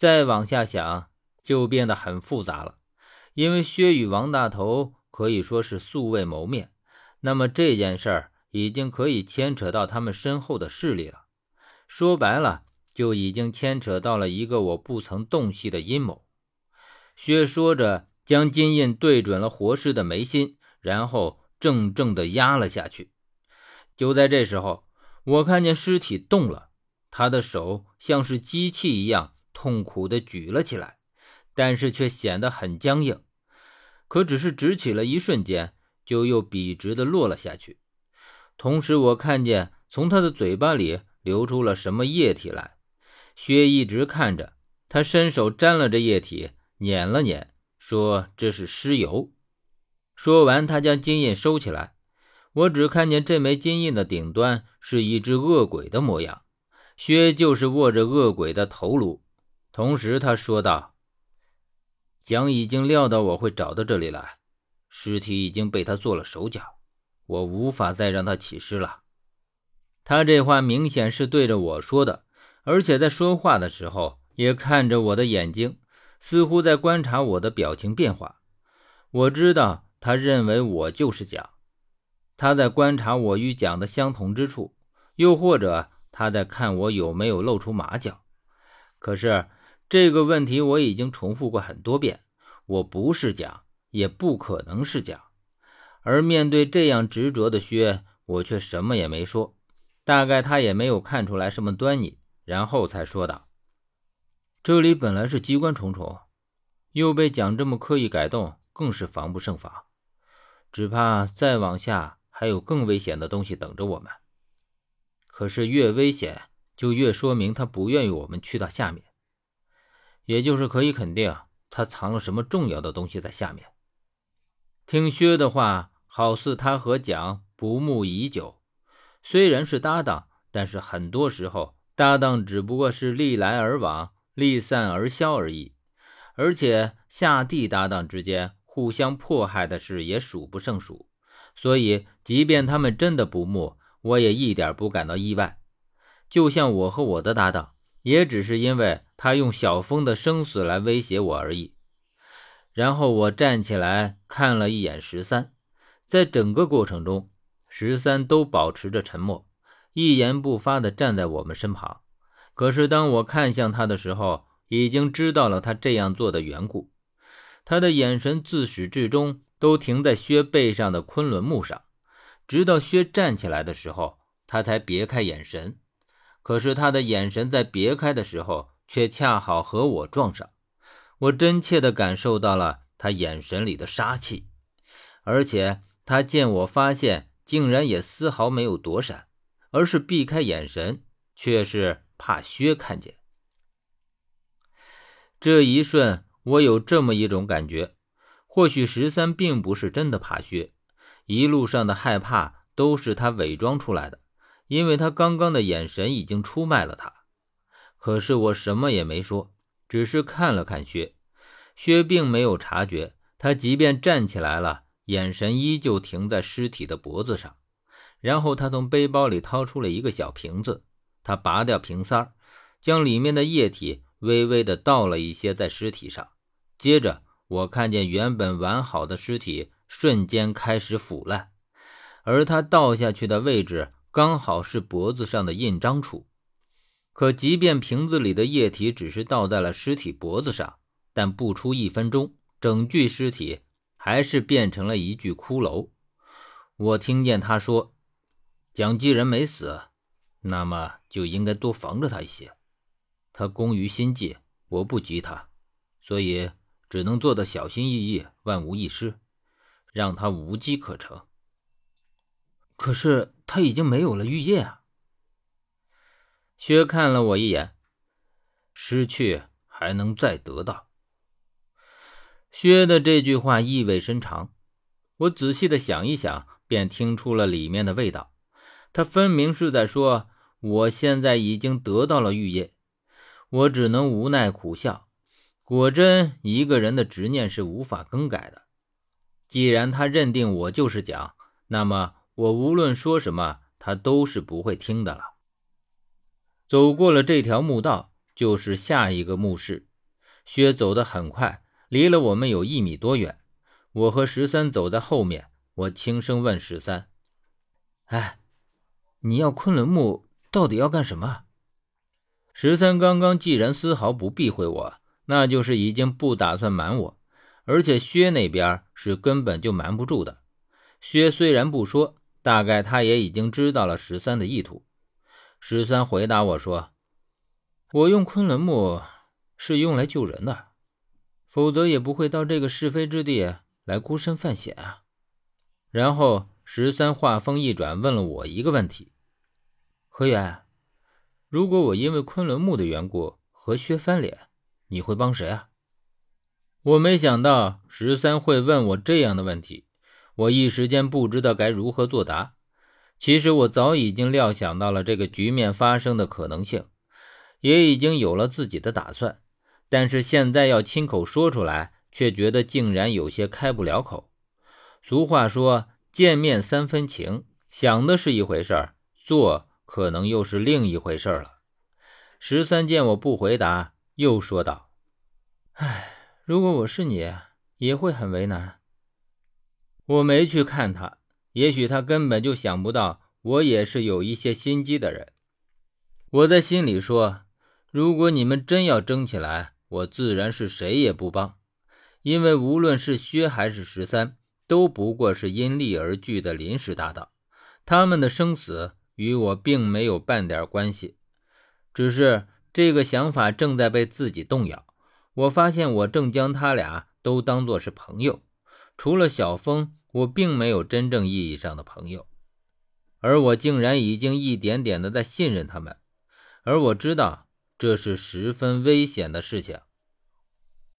再往下想，就变得很复杂了。因为薛与王大头可以说是素未谋面，那么这件事儿已经可以牵扯到他们身后的势力了。说白了，就已经牵扯到了一个我不曾洞悉的阴谋。薛说着，将金印对准了活尸的眉心，然后正正的压了下去。就在这时候，我看见尸体动了，他的手像是机器一样痛苦的举了起来。但是却显得很僵硬，可只是直起了一瞬间，就又笔直的落了下去。同时，我看见从他的嘴巴里流出了什么液体来。薛一直看着他，伸手沾了这液体，捻了捻，说：“这是尸油。”说完，他将金印收起来。我只看见这枚金印的顶端是一只恶鬼的模样，薛就是握着恶鬼的头颅。同时，他说道。蒋已经料到我会找到这里来，尸体已经被他做了手脚，我无法再让他起尸了。他这话明显是对着我说的，而且在说话的时候也看着我的眼睛，似乎在观察我的表情变化。我知道他认为我就是蒋，他在观察我与蒋的相同之处，又或者他在看我有没有露出马脚。可是。这个问题我已经重复过很多遍，我不是蒋，也不可能是蒋。而面对这样执着的薛，我却什么也没说。大概他也没有看出来什么端倪，然后才说道：“这里本来是机关重重，又被蒋这么刻意改动，更是防不胜防。只怕再往下还有更危险的东西等着我们。可是越危险，就越说明他不愿意我们去到下面。”也就是可以肯定，他藏了什么重要的东西在下面。听薛的话，好似他和蒋不睦已久，虽然是搭档，但是很多时候搭档只不过是历来而往、利散而消而已。而且下地搭档之间互相迫害的事也数不胜数，所以即便他们真的不睦，我也一点不感到意外。就像我和我的搭档。也只是因为他用小峰的生死来威胁我而已。然后我站起来看了一眼十三，在整个过程中，十三都保持着沉默，一言不发地站在我们身旁。可是当我看向他的时候，已经知道了他这样做的缘故。他的眼神自始至终都停在薛背上的昆仑木上，直到薛站起来的时候，他才别开眼神。可是他的眼神在别开的时候，却恰好和我撞上。我真切地感受到了他眼神里的杀气，而且他见我发现，竟然也丝毫没有躲闪，而是避开眼神，却是怕薛看见。这一瞬，我有这么一种感觉：或许十三并不是真的怕薛，一路上的害怕都是他伪装出来的。因为他刚刚的眼神已经出卖了他，可是我什么也没说，只是看了看薛。薛并没有察觉，他即便站起来了，眼神依旧停在尸体的脖子上。然后他从背包里掏出了一个小瓶子，他拔掉瓶塞，将里面的液体微微的倒了一些在尸体上。接着，我看见原本完好的尸体瞬间开始腐烂，而他倒下去的位置。刚好是脖子上的印章处，可即便瓶子里的液体只是倒在了尸体脖子上，但不出一分钟，整具尸体还是变成了一具骷髅。我听见他说：“蒋继仁没死，那么就应该多防着他一些。他工于心计，我不急他，所以只能做得小心翼翼，万无一失，让他无机可乘。”可是他已经没有了玉叶啊！薛看了我一眼，失去还能再得到。薛的这句话意味深长，我仔细的想一想，便听出了里面的味道。他分明是在说，我现在已经得到了玉叶，我只能无奈苦笑。果真，一个人的执念是无法更改的。既然他认定我就是蒋，那么。我无论说什么，他都是不会听的了。走过了这条墓道，就是下一个墓室。薛走得很快，离了我们有一米多远。我和十三走在后面，我轻声问十三：“哎，你要昆仑墓到底要干什么？”十三刚刚既然丝毫不避讳我，那就是已经不打算瞒我，而且薛那边是根本就瞒不住的。薛虽然不说，大概他也已经知道了十三的意图。十三回答我说：“我用昆仑木是用来救人的，否则也不会到这个是非之地来孤身犯险啊。”然后十三话锋一转，问了我一个问题：“何源，如果我因为昆仑木的缘故和薛翻脸，你会帮谁啊？”我没想到十三会问我这样的问题。我一时间不知道该如何作答。其实我早已经料想到了这个局面发生的可能性，也已经有了自己的打算。但是现在要亲口说出来，却觉得竟然有些开不了口。俗话说“见面三分情”，想的是一回事儿，做可能又是另一回事儿了。十三见我不回答，又说道：“唉，如果我是你，也会很为难。”我没去看他，也许他根本就想不到我也是有一些心机的人。我在心里说：如果你们真要争起来，我自然是谁也不帮，因为无论是薛还是十三，都不过是因利而聚的临时搭档，他们的生死与我并没有半点关系。只是这个想法正在被自己动摇。我发现我正将他俩都当作是朋友，除了小峰。我并没有真正意义上的朋友，而我竟然已经一点点的在信任他们，而我知道这是十分危险的事情。